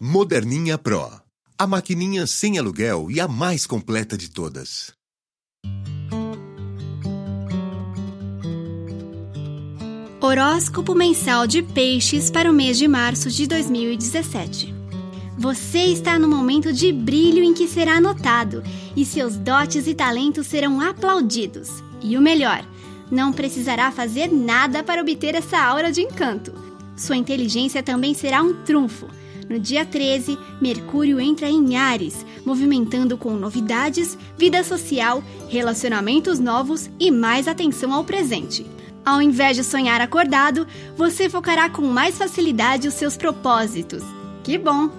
Moderninha Pro. A maquininha sem aluguel e a mais completa de todas. Horóscopo mensal de Peixes para o mês de março de 2017. Você está no momento de brilho em que será notado e seus dotes e talentos serão aplaudidos. E o melhor, não precisará fazer nada para obter essa aura de encanto. Sua inteligência também será um trunfo. No dia 13, Mercúrio entra em Ares, movimentando com novidades, vida social, relacionamentos novos e mais atenção ao presente. Ao invés de sonhar acordado, você focará com mais facilidade os seus propósitos. Que bom!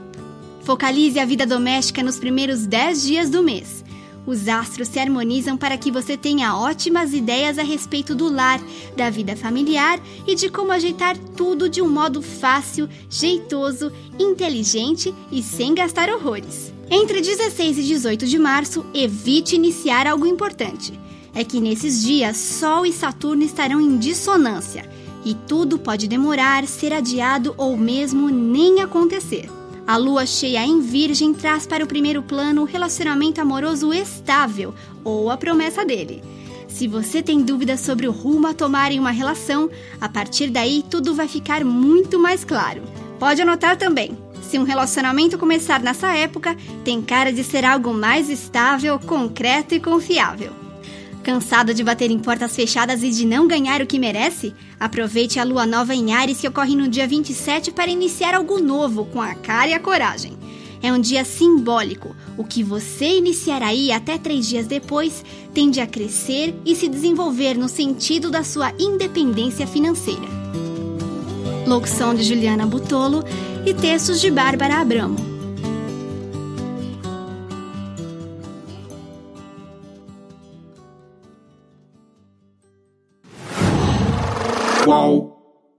Focalize a vida doméstica nos primeiros 10 dias do mês. Os astros se harmonizam para que você tenha ótimas ideias a respeito do lar, da vida familiar e de como ajeitar tudo de um modo fácil, jeitoso, inteligente e sem gastar horrores. Entre 16 e 18 de março, evite iniciar algo importante. É que nesses dias Sol e Saturno estarão em dissonância e tudo pode demorar, ser adiado ou mesmo nem acontecer. A lua cheia em Virgem traz para o primeiro plano o relacionamento amoroso estável ou a promessa dele. Se você tem dúvidas sobre o rumo a tomar em uma relação, a partir daí tudo vai ficar muito mais claro. Pode anotar também. Se um relacionamento começar nessa época, tem cara de ser algo mais estável, concreto e confiável. Cansado de bater em portas fechadas e de não ganhar o que merece? Aproveite a lua nova em Ares que ocorre no dia 27 para iniciar algo novo com a cara e a coragem. É um dia simbólico. O que você iniciar aí até três dias depois tende a crescer e se desenvolver no sentido da sua independência financeira. Locução de Juliana Butolo e textos de Bárbara Abramo. Whoa.